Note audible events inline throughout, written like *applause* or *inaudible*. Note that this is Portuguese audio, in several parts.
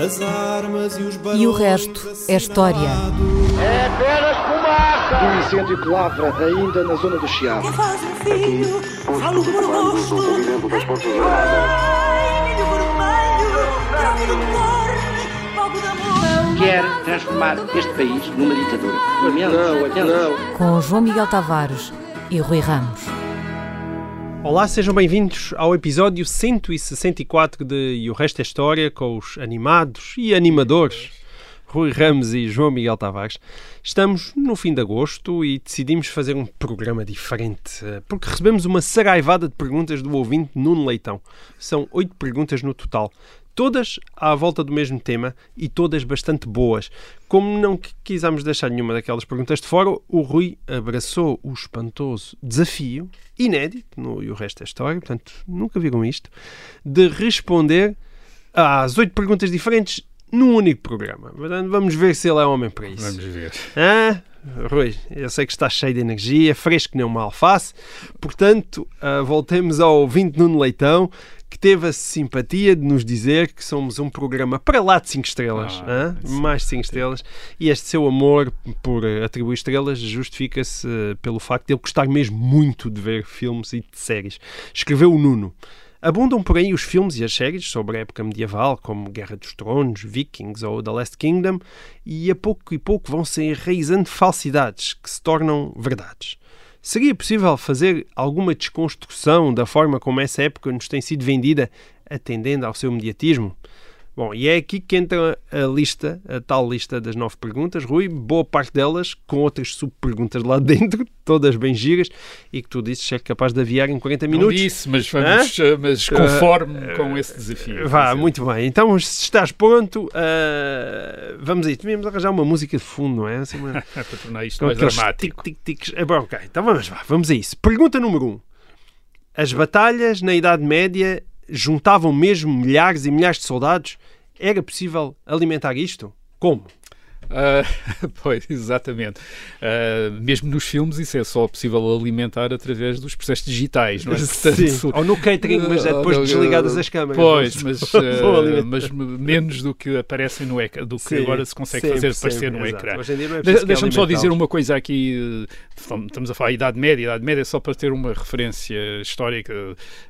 As armas e os E o resto é história. É apenas fumaça! Um incêndio que lavra ainda na zona do Chiado. Que faz um filho, falo do meu rosto. Vermelho, troco de. Quer transformar este país numa ditadura. Não, lamento. não. Com João Miguel Tavares e Rui Ramos. Olá, sejam bem-vindos ao episódio 164 de E o Resto é História, com os animados e animadores Rui Ramos e João Miguel Tavares. Estamos no fim de agosto e decidimos fazer um programa diferente, eh, porque recebemos uma saraivada de perguntas do ouvinte Nuno Leitão. São oito perguntas no total. Todas à volta do mesmo tema e todas bastante boas. Como não qui- quisemos deixar nenhuma daquelas perguntas de fora, o Rui abraçou o espantoso desafio, inédito, no, e o resto é história, portanto nunca viram isto, de responder às oito perguntas diferentes num único programa. Portanto, vamos ver se ele é homem para isso. Vamos ver. Ah, Rui, eu sei que está cheio de energia, fresco nem uma alface. Portanto, ah, voltemos ao ouvinte Nuno Leitão, que teve a simpatia de nos dizer que somos um programa para lá de 5 estrelas. Ah, sim, Mais de 5 estrelas. E este seu amor por eh, atribuir estrelas justifica-se eh, pelo facto de ele gostar mesmo muito de ver filmes e de séries. Escreveu o Nuno. Abundam por aí os filmes e as séries sobre a época medieval, como Guerra dos Tronos, Vikings ou The Last Kingdom, e a pouco e pouco vão se enraizando falsidades que se tornam verdades. Seria possível fazer alguma desconstrução da forma como essa época nos tem sido vendida, atendendo ao seu mediatismo? Bom, e é aqui que entra a lista, a tal lista das nove perguntas, Rui, boa parte delas com outras subperguntas lá *laughs* dentro, todas bem giras, e que tu dizes ser capaz de aviar em 40 Não minutos. disse, mas, vamos, eh, mas conforme com esse desafio. Vá, muito bem. Então, se estás pronto, ah, vamos aí. Devíamos arranjar uma música de fundo, não é? Assim, uma... *laughs* Para tornar isto com mais dramático. tic-tic-tics. É bom, ok, então vamos lá, vamos a isso. Pergunta número um. As batalhas na Idade Média juntavam mesmo milhares e milhares de soldados? Era possível alimentar isto? Como? Ah, *laughs* pois, exatamente. Ah, mesmo nos filmes, isso é só possível alimentar através dos processos digitais, não é? *laughs* Sim. Ou no catering, mas é depois Ah, desligadas as câmaras. Pois, *laughs* mas, ah, mas menos do que aparecem no ecrã, do que Sim, agora se consegue sempre, fazer aparecer sempre, no exato. ecrã. É Deixa-me só dizer uma coisa aqui. Estamos a falar de Idade Média. Idade Média, só para ter uma referência histórica,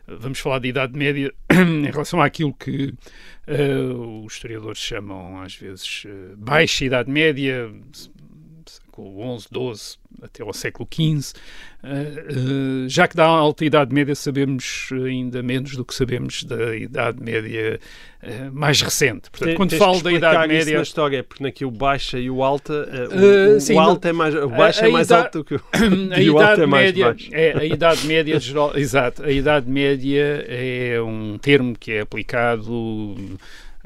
vamos falar de Idade Média *clears throat* em relação àquilo que eh, os historiadores chamam, às vezes, eh, Baixa Idade Média, século XI, XII até ao século XV. Eh, eh, já que da Alta Idade Média sabemos ainda menos do que sabemos da Idade Média eh, mais recente. Portanto, quando falo da Idade Média. na história, porque naquilo baixa e o alta, eh, o, Eh, o sim, alto é mais, o baixo a é mais idade- alto do que o, *coughs* *laughs* a e o alto idade é mais média baixo. é a idade média exato a idade média é um termo que é aplicado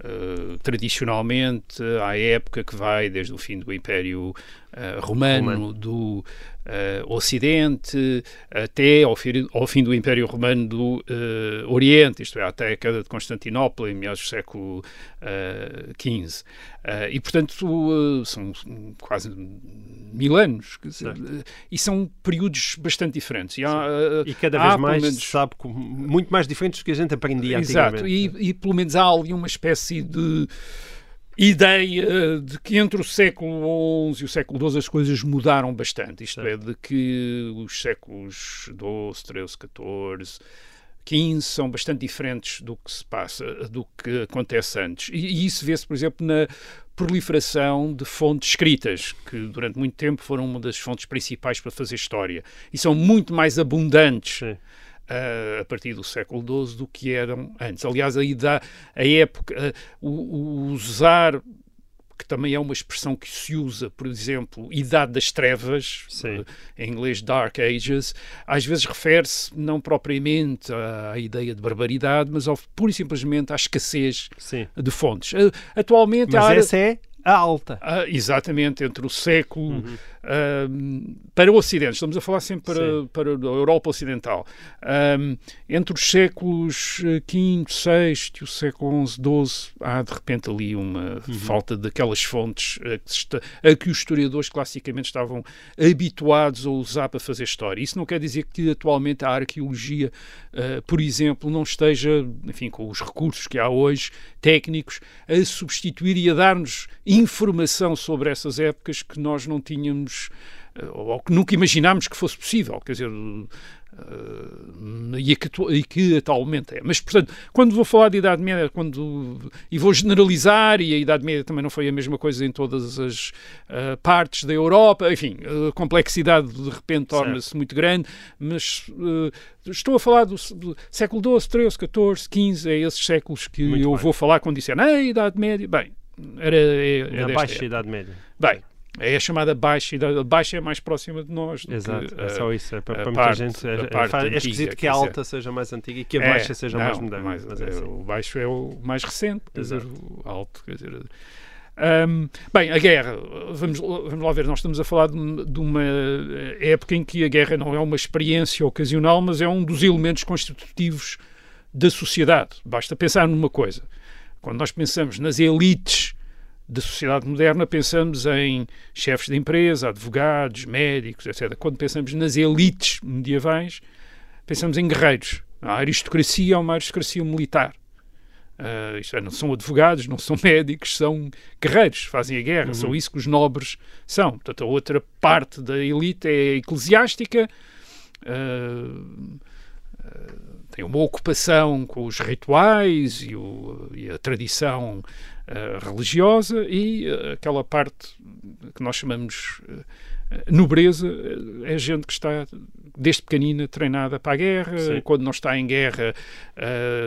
eh, tradicionalmente à época que vai desde o fim do Império eh, Romano, Romano. do eh, Ocidente até ao fim, ao fim do Império Romano do eh, Oriente, isto é, até a queda de Constantinopla em meados do século XV. Eh, e, portanto, são quase mil anos. dizer, e são períodos bastante diferentes. E, há, E cada há, vez mais menos- sabe muito mais diferentes do que a gente aprendia Exato, antigamente. e, e pelo menos há ali uma espécie de ideia de que entre o século XI e o século XII as coisas mudaram bastante. Isto é, de que os séculos XII, XIII, XIV, XV são bastante diferentes do que se passa, do que acontece antes. E, e isso vê-se, por exemplo, na proliferação de fontes escritas, que durante muito tempo foram uma das fontes principais para fazer história. E são muito mais abundantes Sim. Uh, a partir do século XII do que eram antes. Aliás, a, ida- a época, uh, o, o usar, que também é uma expressão que se usa, por exemplo, Idade das Trevas, Sim. uh, em inglês Dark Ages, às vezes refere-se não propriamente à, ideia de barbaridade, mas ao, pura e simplesmente à escassez Sim. de fontes. Uh, atualmente, Mas área- essa é a alta. Ah, exatamente, entre o século Uhum. ahm, para o Ocidente, estamos a falar sempre para, Sim. para a Europa Ocidental, Ahm, entre os séculos eh, V, VI e o século XI, XII, há de repente ali uma Uhum. falta daquelas fontes a que, se está- a que os historiadores classicamente estavam habituados a usar para fazer história. Isso não quer dizer que atualmente a arqueologia, eh, por exemplo, não esteja, enfim, com os recursos que há hoje, técnicos, a substituir e a dar-nos informação sobre essas épocas que nós não tínhamos eh, ou que nunca imaginámos que fosse possível, quer dizer, eh, e, que, e que atualmente é. Mas, portanto, quando vou falar de Idade Média, quando, e vou generalizar, e a Idade Média também não foi a mesma coisa em todas as eh, partes da Europa, enfim, a complexidade de repente torna-se muito grande, mas eh, estou a falar do, do século XII, XIII, XIV, XV, é esses séculos que Muito eu bem. vou falar quando disser, ah, Idade Média, bem, era, é, é Na desta baixa época. Idade Média. Bem, é a chamada baixa idade. A baixa é mais próxima de nós. Exato, que, é só isso. É para, para muita parte- gente é, é, parte é antiga, esquisito que a dizer- alta seja mais antiga e que a é, baixa seja não, mais moderna. mais- mas é é, assim. O baixo é o mais recente, quer dizer, Exato. o alto. Quer dizer, Hum, bem, a guerra, vamos, vamos lá ver, nós estamos a falar de, de uma época em que a guerra não é uma experiência ocasional, mas é um dos elementos constitutivos da sociedade. Basta pensar numa coisa. Quando nós pensamos nas elites da sociedade moderna, pensamos em chefes de empresa, advogados, médicos, etc. Quando pensamos nas elites medievais, pensamos em guerreiros. A aristocracia é uma aristocracia militar. Uh, isto é, não são advogados, não são *laughs* médicos, são guerreiros, fazem a guerra, são isso que os nobres são. Portanto, a outra parte da elite é eclesiástica, uh, uh, tem uma ocupação com os rituais e, o- e a tradição uh, religiosa e uh, aquela parte que nós chamamos uh, nobreza é gente que está desde pequenina treinada para a guerra, Sim. quando não está em guerra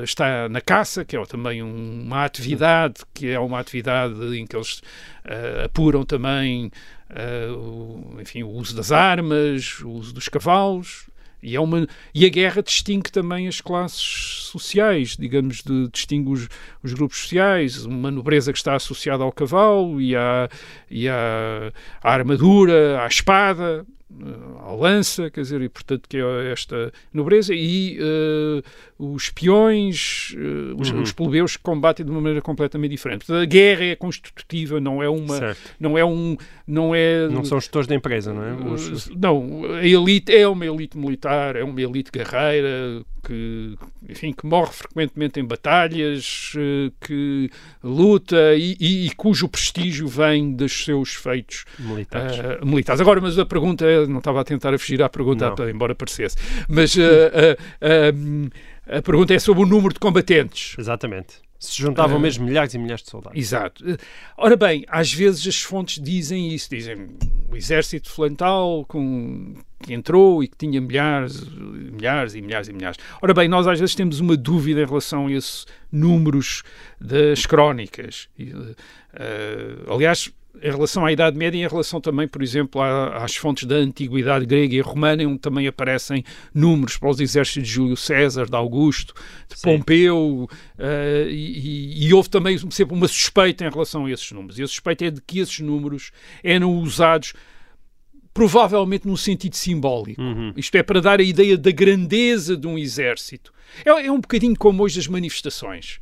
está na caça, que é também um- uma atividade, que é uma atividade em que eles apuram também o, enfim, o uso das armas, o uso dos cavalos, e, é uma, e a guerra distingue também as classes sociais, digamos, de, distingue os, os grupos sociais, uma nobreza que está associada ao cavalo e à, e à, à armadura, à espada, eh, à lança, quer dizer, e portanto que é esta nobreza, e eh, os peões, eh, os, Uhum. os plebeus que combatem de uma maneira completamente diferente. Portanto, a guerra é constitutiva, não é uma, Certo. não é um, não é Não são gestores da empresa, não é? Os- os- não, a elite é uma elite militar, é uma elite guerreira que, enfim, que morre frequentemente em batalhas, eh, que luta e, e- e cujo prestígio vem dos seus feitos militares. eh, militares. Agora, mas a pergunta, é- não estava a tentar fugir à pergunta, Não. embora parecesse, mas eh, eh, eh, a pergunta é sobre o número de combatentes. Exatamente. Se juntavam Eh, mesmo milhares e milhares de soldados. Exato. Ora bem, às vezes as fontes dizem isso, dizem o exército flantal com, que entrou e que tinha milhares, milhares e milhares e milhares. Ora bem, nós às vezes temos uma dúvida em relação a esses números das crónicas. Eh, aliás, em relação à Idade Média e em relação também, por exemplo, à- às fontes da Antiguidade grega e romana, onde também aparecem números para os exércitos de Júlio César, de Augusto, de Sim. Pompeu, e, e- e houve também sempre uma suspeita em relação a esses números. E a suspeita é de que esses números eram usados provavelmente num sentido simbólico. Uhum. Isto é, para dar a ideia da grandeza de um exército. É, é um bocadinho como hoje as manifestações.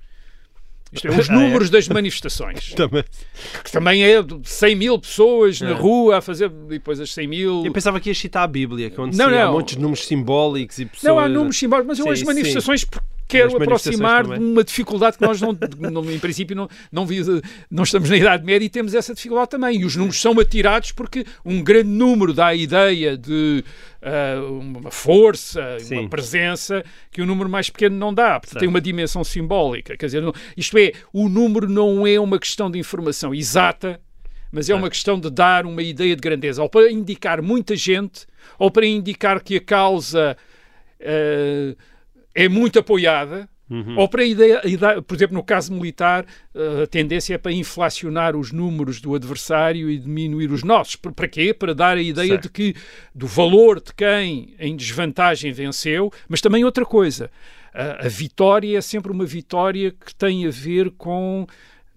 Isto é, os números das manifestações *laughs* Também. que também é de 100 mil pessoas na É. rua a fazer depois as 100 mil. Eu pensava que ia citar a Bíblia, que é onde Não, há não. montes de números simbólicos e pessoas. Não há números simbólicos, mas eu Sim, as sim. Quero aproximar de uma dificuldade que nós não, não- em princípio não, não, não estamos na Idade Média e temos essa dificuldade também. E os números são atirados porque um grande número dá a ideia de ah, uma força, Sim. uma presença que o número mais pequeno não dá, porque Certo. tem uma dimensão simbólica. Quer dizer, não- isto é, o número não é uma questão de informação exata, mas é uma questão de dar uma ideia de grandeza, ou para indicar muita gente, ou para indicar que a causa eh, é muito apoiada, Uhum. ou para a ideia, por exemplo, no caso militar, eh, a tendência é para inflacionar os números do adversário e diminuir os nossos. Para quê? Para dar a ideia Certo. de que do valor de quem em desvantagem venceu, mas também outra coisa. A, a vitória é sempre uma vitória que tem a ver com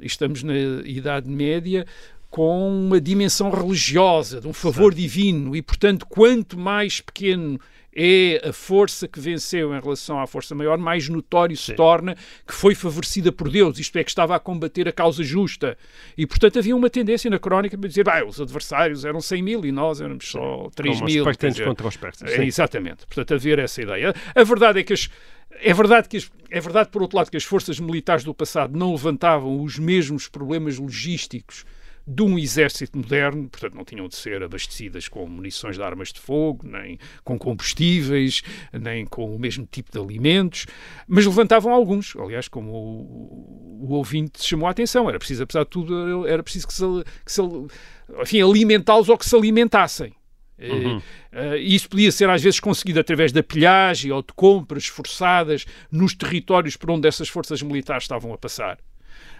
estamos na Idade Média, com uma dimensão religiosa, de um favor divino, e portanto, quanto mais pequeno é a força que venceu em relação à força maior, mais notório se torna que foi favorecida por Deus, isto é, que estava a combater a causa justa. E, portanto, havia uma tendência na crónica para dizer, ah, os adversários eram 100 mil e nós éramos só 3 Como mil. os dizer, contra os persas. é, sim. exatamente. Portanto, haver essa ideia. A verdade é que as, é verdade que as- é verdade por outro lado que as forças militares do passado não levantavam os mesmos problemas logísticos de um exército moderno, portanto não tinham de ser abastecidas com munições de armas de fogo, nem com combustíveis, nem com o mesmo tipo de alimentos, mas levantavam alguns, aliás, como o, o ouvinte chamou a atenção, era preciso, apesar de tudo, era preciso que se, que se enfim, alimentá-los ou que se alimentassem. Uhum. Uh, isso podia ser às vezes conseguido através da pilhagem ou de compras forçadas nos territórios por onde essas forças militares estavam a passar.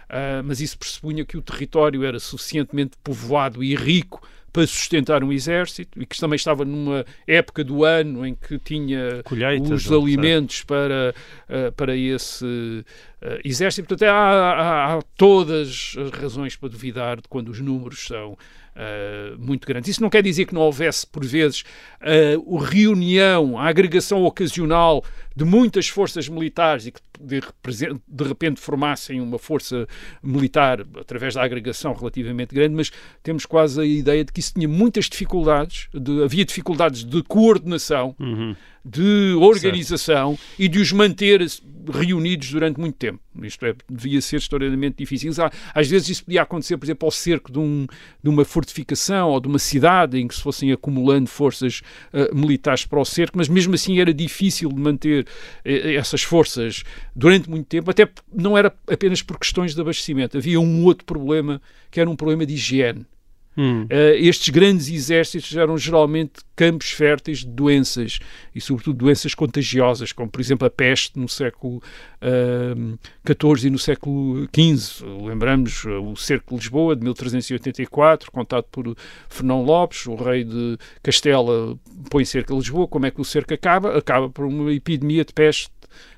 Uh, mas isso pressupunha que o território era suficientemente povoado e rico para sustentar um exército e que também estava numa época do ano em que tinha os alimentos para, uh, para esse uh, exército. Portanto, há, há- há todas as razões para duvidar de quando os números são uh, muito grandes. Isso não quer dizer que não houvesse, por vezes, o reunião, a agregação ocasional de muitas forças militares e que de, repente formassem uma força militar através da agregação relativamente grande, mas temos quase a ideia de que isso tinha muitas dificuldades, de- havia dificuldades de coordenação, Uhum. de organização e de os manter reunidos durante muito tempo. Isto é, devia ser extraordinariamente difícil. Às- vezes isso podia acontecer, por exemplo, ao cerco de, um- de uma fortificação ou de uma cidade em que se fossem acumulando forças eh, militares para o cerco, mas mesmo assim era difícil de manter essas forças durante muito tempo, até não era apenas por questões de abastecimento. Havia um outro problema, que era um problema de higiene. Hum. Uh, estes grandes exércitos eram geralmente campos férteis de doenças e, sobretudo, doenças contagiosas, como, por exemplo, a peste no século XIV e no século XV. Lembramos uh, o cerco de Lisboa de 1384, contado por Fernão Lopes, o rei de Castela põe cerco a Lisboa. Como é que o cerco acaba? Acaba por uma epidemia de peste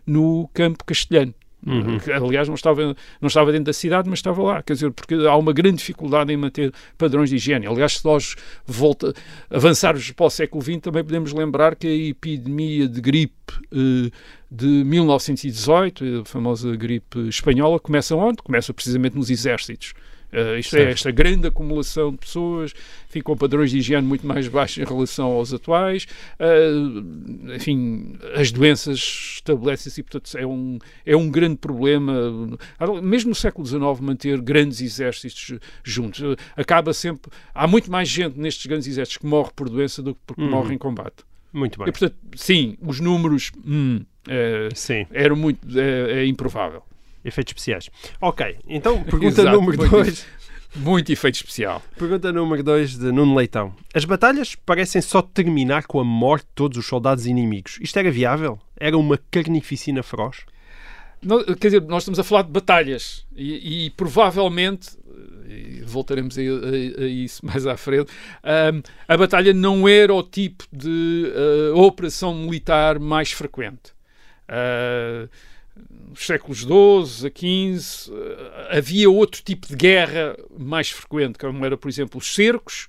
no campo castelhano. Uhum. Aliás, não estava, não estava dentro da cidade, mas estava lá. Quer dizer, porque há uma grande dificuldade em manter padrões de higiene. Aliás, se nós volta, avançarmos para o século XX, também podemos lembrar que a epidemia de gripe eh, de 1918, a famosa gripe espanhola, começa onde? Começa precisamente nos exércitos. Eh, isto é, Certo. esta grande acumulação de pessoas, enfim, com padrões de higiene muito mais baixos em relação aos atuais. Eh, enfim, as doenças estabelecem-se e, portanto, é um, é um grande problema. Mesmo no século XIX, manter grandes exércitos juntos. Acaba sempre. Há muito mais gente nestes grandes exércitos que morre por doença do que porque Uhum. morre em combate. Muito bem. E, portanto, sim, os números. hum, eh, Sim, eram muito. É, é improvável. Efeitos especiais. Ok, então *laughs* pergunta Exato, número muito 2. Muito efeito especial. Pergunta número 2 de Nuno Leitão. As batalhas parecem só terminar com a morte de todos os soldados inimigos. Isto era viável? Era uma carnificina feroz? Não, quer dizer, nós estamos a falar de batalhas e, e provavelmente, e voltaremos a, a- a isso *laughs* mais à frente, ahm, a batalha não era o tipo de ah, operação militar mais frequente. Ah, nos séculos XII a XV havia outro tipo de guerra mais frequente, como era, por exemplo, os cercos,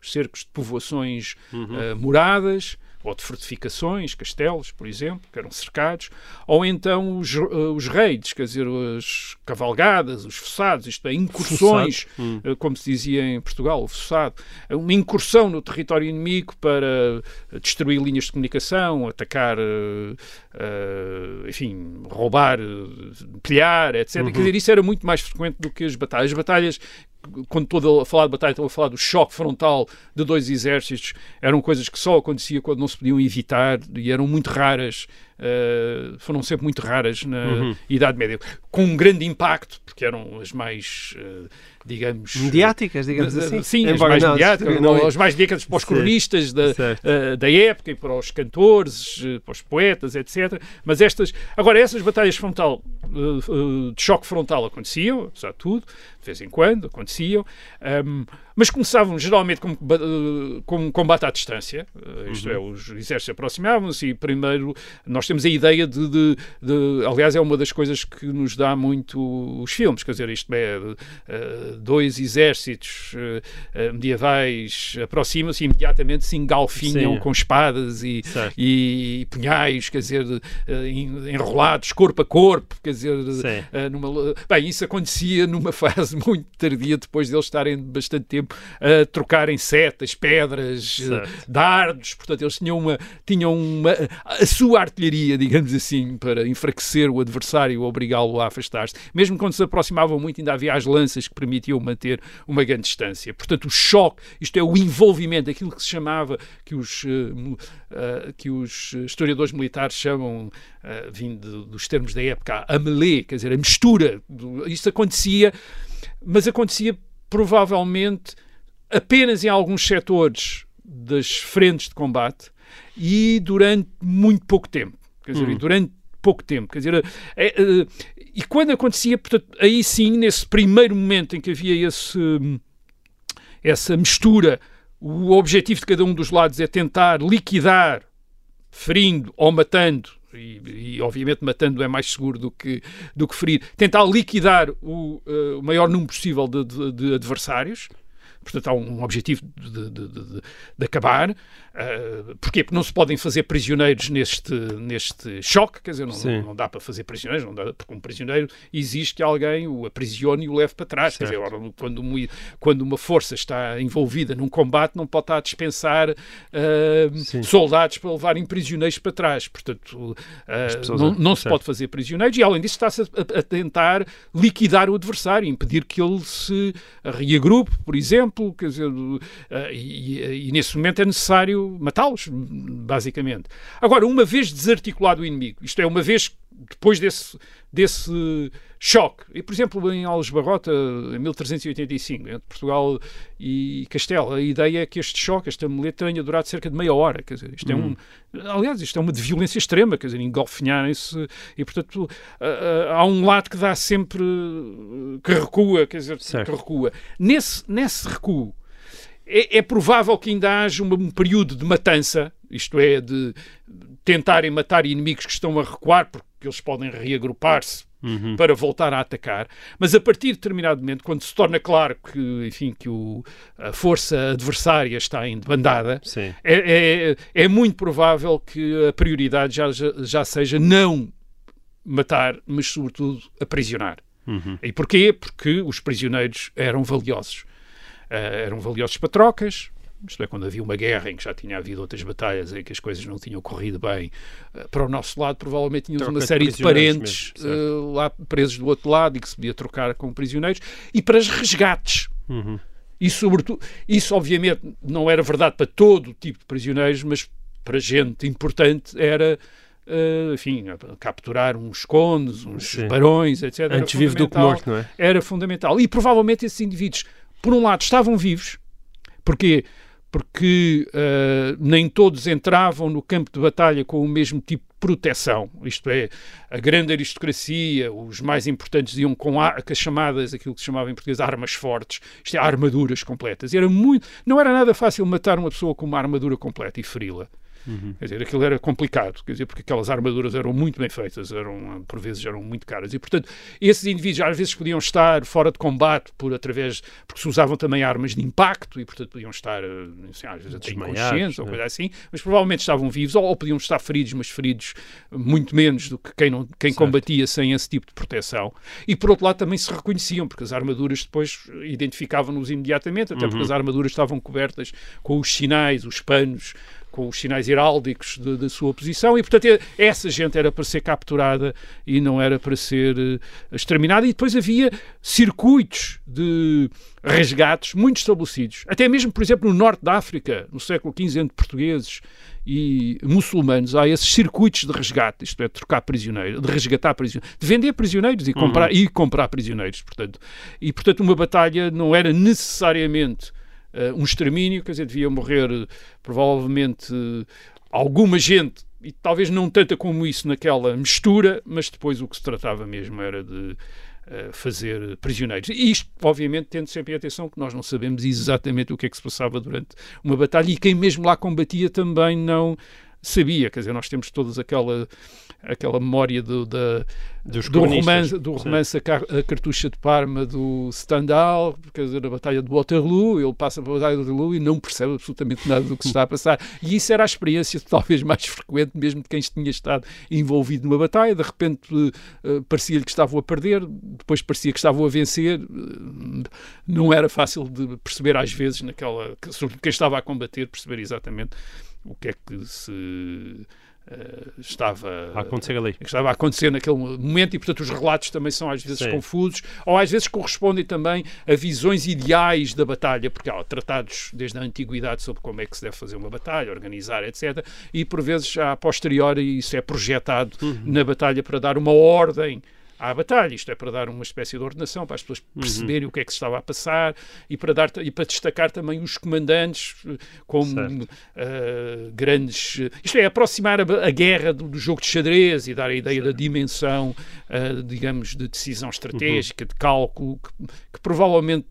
os cercos de povoações ah, moradas, ou de fortificações, castelos, por exemplo, que eram cercados, ou então os, eh, os raids, quer dizer, as cavalgadas, os fossados, isto é, incursões, Hum. eh, como se dizia em Portugal, o fossado, uma incursão no território inimigo para destruir linhas de comunicação, atacar, eh, enfim, roubar, pilhar, etc. Quer dizer, isso era muito mais frequente do que as batalhas. As batalhas quando estou a falar de batalha, estou a falar do choque frontal de dois exércitos, eram coisas que só acontecia quando não se podiam evitar e eram muito raras, eh, foram sempre muito raras na Uhum. Idade Média, com um grande impacto, porque eram as mais, eh, digamos... Mediáticas, digamos eh, assim? Sim, as Embora mais não- mediáticas, não- as mais mediáticas para os Sim. cronistas da, eh, da época e para os cantores, eh, para os poetas, etc. Mas estas, agora essas batalhas frontal, eh, eh, de choque frontal aconteciam, apesar de tudo, de vez em quando aconteciam, ahm, mas começavam geralmente com, eh, com combate à distância, eh, isto é, os exércitos aproximavam-se e primeiro nós temos a ideia de, de, de, Aliás, é uma das coisas que nos dá muito os filmes, quer dizer, isto é, uh, dois exércitos uh, medievais aproximam-se e imediatamente se engalfinham Sim. com espadas e, Certo. e, punhais, quer dizer, enrolados corpo a corpo, quer dizer, Sim. numa, bem, isso acontecia numa *laughs* fase *laughs* muito tardia, depois deles estarem bastante tempo a trocarem setas, pedras, Certo. dardos, portanto, eles tinham uma, tinham uma, a sua artilharia, digamos assim, para enfraquecer o adversário, obrigá-lo a afastar-se. Mesmo quando se aproximavam muito, ainda havia as lanças que permitiam manter uma grande distância. Portanto, o choque, isto é o envolvimento, aquilo que se chamava, que os, uh, uh, que os historiadores militares chamam, uh, vindo dos termos da época, a melee, quer dizer, a mistura. Do, isto acontecia, mas acontecia provavelmente apenas em alguns setores das frentes de combate e durante muito pouco tempo. Quer dizer, Hum. durante pouco tempo. Quer dizer, é, é, e quando acontecia, portanto, aí sim, nesse primeiro momento em que havia esse, essa mistura, o objetivo de cada um dos lados é tentar liquidar, ferindo ou matando, e, e, obviamente matando é mais seguro do que, do que ferir, tentar liquidar o, uh, o maior número possível de, de, de adversários. Portanto, há um objetivo de, de, de, de acabar. Uh, porquê? Porque não se podem fazer prisioneiros neste, neste choque, quer dizer, não, não, não, dá para fazer prisioneiros, não dá, porque um prisioneiro exige que alguém o aprisione e o leve para trás. Certo. Quer dizer, quando, uma, quando uma força está envolvida num combate, não pode estar a dispensar uh, soldados para levarem prisioneiros para trás. Portanto, uh, não, não se pode fazer prisioneiros e, além disso, está-se a, a, tentar liquidar o adversário, impedir que ele se reagrupe, por exemplo, quer dizer, e, e nesse momento é necessário matá-los, basicamente. Agora, uma vez desarticulado o inimigo, isto é, uma vez depois desse, desse choque, e por exemplo em Alves Barrota, em 1385, entre Portugal e Castelo, a ideia é que este choque, esta muleta, tenha durado cerca de meia hora, quer dizer, isto é um, aliás, isto é uma de violência extrema, quer dizer, engolfinharem-se, e portanto há um lado que dá sempre, que recua, quer dizer, certo. que recua. Nesse, nesse recuo, é, é, provável que ainda haja um, um, período de matança, isto é, de tentarem matar inimigos que estão a recuar, porque eles podem reagrupar-se uhum. para voltar a atacar, mas a partir de determinado momento, quando se torna claro que, enfim, que o, a força adversária está em debandada, é, é, é, muito provável que a prioridade já, já, já seja não matar, mas sobretudo aprisionar. Uhum. E porquê? Porque os prisioneiros eram valiosos. Uh, eram valiosos para trocas, isto é, quando havia uma guerra em que já tinha havido outras batalhas em que as coisas não tinham corrido bem, uh, para o nosso lado provavelmente tínhamos Troca uma série de, de parentes mesmo, uh, lá presos do outro lado e que se podia trocar com prisioneiros, e para os resgates. Uhum. E sobretudo, isso obviamente não era verdade para todo o tipo de prisioneiros, mas para gente importante era Uh, enfim, capturar uns condes, uns Sim. barões, etc. Antes vivo do que morto, não é? Era fundamental. E provavelmente esses indivíduos, por um lado, estavam vivos. Porquê? Porque uh, nem todos entravam no campo de batalha com o mesmo tipo de proteção. Isto é, a grande aristocracia, os mais importantes iam com, a, com as chamadas, aquilo que se chamava em português, armas fortes. Isto é, armaduras completas. Era muito, não era nada fácil matar uma pessoa com uma armadura completa e feri-la. Uhum. Quer dizer, aquilo era complicado, quer dizer, porque aquelas armaduras eram muito bem feitas, eram, por vezes eram muito caras. E, portanto, esses indivíduos às vezes podiam estar fora de combate por através, porque se usavam também armas de impacto e, portanto, podiam estar, assim, às vezes até inconscientes ou né? coisa assim, mas provavelmente estavam vivos ou, ou, podiam estar feridos, mas feridos muito menos do que quem, não, quem combatia sem esse tipo de proteção. E, por outro lado, também se reconheciam, porque as armaduras depois identificavam-nos imediatamente, até uhum. porque as armaduras estavam cobertas com os sinais, os panos, com os sinais heráldicos da sua posição e, portanto, essa gente era para ser capturada e não era para ser uh, exterminada. E depois havia circuitos de resgates muito estabelecidos. Até mesmo, por exemplo, no norte da África, no século XV, entre portugueses e muçulmanos, há esses circuitos de resgate, isto é, de trocar prisioneiros, de resgatar prisioneiros, de vender prisioneiros e comprar, uhum. e comprar prisioneiros, portanto. E, portanto, uma batalha não era necessariamente um extermínio, quer dizer, devia morrer uh, provavelmente uh, alguma gente, e talvez não tanta como isso naquela mistura, mas depois o que se tratava mesmo era de fazer prisioneiros. E isto, obviamente, tendo sempre em atenção que nós não sabemos exatamente o que é que se passava durante uma batalha e quem mesmo lá combatia também não sabia, quer dizer, nós temos todas aquela, aquela memória do, da, do romance, do romance a, Car- a Cartucha de Parma do Stendhal, quer dizer, a Batalha de Waterloo, ele passa para a Batalha de Waterloo e não percebe absolutamente nada do que se está a passar. E isso era a experiência *laughs* talvez mais frequente, mesmo de quem tinha estado envolvido numa batalha, de repente eh, parecia-lhe que estavam a perder, depois parecia que estavam a vencer, não era fácil de perceber às vezes, naquela, que- sobretudo quem estava a combater, perceber exatamente o que é que se eh, estava A acontecer ali. que estava a acontecer naquele momento e, portanto, os relatos também são às vezes Sim. confusos ou às vezes correspondem também a visões ideais da batalha, porque há tratados desde a antiguidade sobre como é que se deve fazer uma batalha, organizar, etc. E, por vezes, a posteriori, isso é projetado na batalha para dar uma ordem à batalha, isto é para dar uma espécie de ordenação para as pessoas perceberem o que é que se estava a passar e para, dar, e para destacar também os comandantes eh, como Certo. eh, grandes. Isto é, aproximar a, a guerra do, do jogo de xadrez e dar a ideia da dimensão, eh, digamos, de decisão estratégica, de cálculo, que, que provavelmente.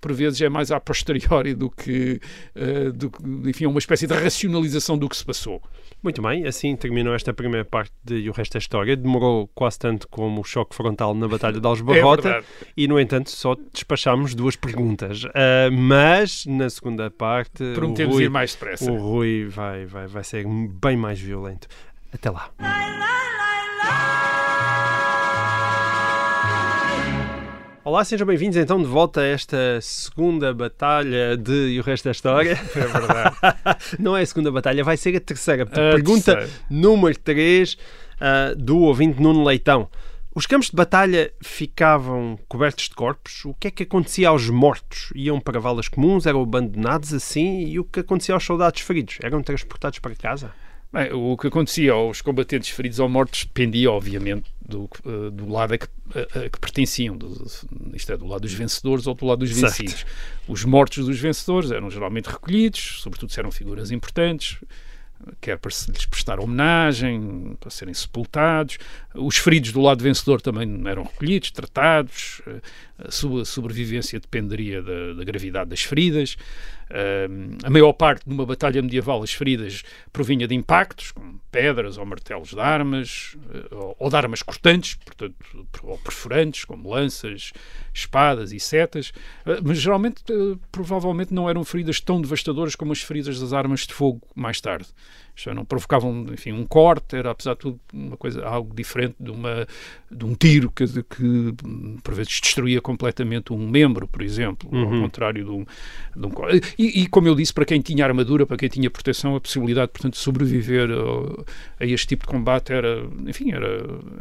Por vezes é mais a posteriori do que, eh, do enfim, é uma espécie de racionalização do que se passou. Muito bem, assim terminou esta primeira parte de E o Resto da História. Demorou quase tanto como o choque frontal na Batalha de Alves *laughs* É e, no entanto, só despachámos duas perguntas. Ah, mas, na segunda parte, o Prometemos Rui, ir mais depressa. o Rui vai, vai, vai ser bem mais violento. Até lá. Olá, sejam bem-vindos então de volta a esta segunda batalha de E o Resto da História. *laughs* É verdade. *laughs* Não é a segunda batalha, vai ser a terceira. A Pergunta terceira. número 3 do ouvinte Nuno Leitão. Os campos de batalha ficavam cobertos de corpos? O que é que acontecia aos mortos? Iam para valas comuns? Eram abandonados assim? E o que acontecia aos soldados feridos? Eram transportados para casa? Bem, o que acontecia aos combatentes feridos ou mortos dependia, obviamente, do, eh, do lado a que, a- a que pertenciam, do, isto é, do lado dos vencedores ou do lado dos Certo. vencidos. Os mortos dos vencedores eram geralmente recolhidos, sobretudo se eram figuras importantes, quer para se lhes prestar homenagem, para serem sepultados. Os feridos do lado vencedor também eram recolhidos, tratados. A sua sobrevivência dependeria da, da gravidade das feridas. Um, a maior parte de uma batalha medieval, as feridas provinha de impactos, como pedras ou martelos de armas, eh, ou, de armas cortantes, portanto, ou perfurantes, como lanças, espadas e setas, eh, mas geralmente, eh, provavelmente, não eram feridas tão devastadoras como as feridas das armas de fogo mais tarde. Isto é, não provocavam, enfim, um corte, era apesar de tudo uma coisa, algo diferente de, uma, de um tiro que, que hum, por vezes destruía completamente um membro, por exemplo, ao contrário de um, de um. E, e, como eu disse, para quem tinha armadura, para quem tinha proteção, a possibilidade, portanto, de sobreviver ao- a este tipo de combate era, enfim, era,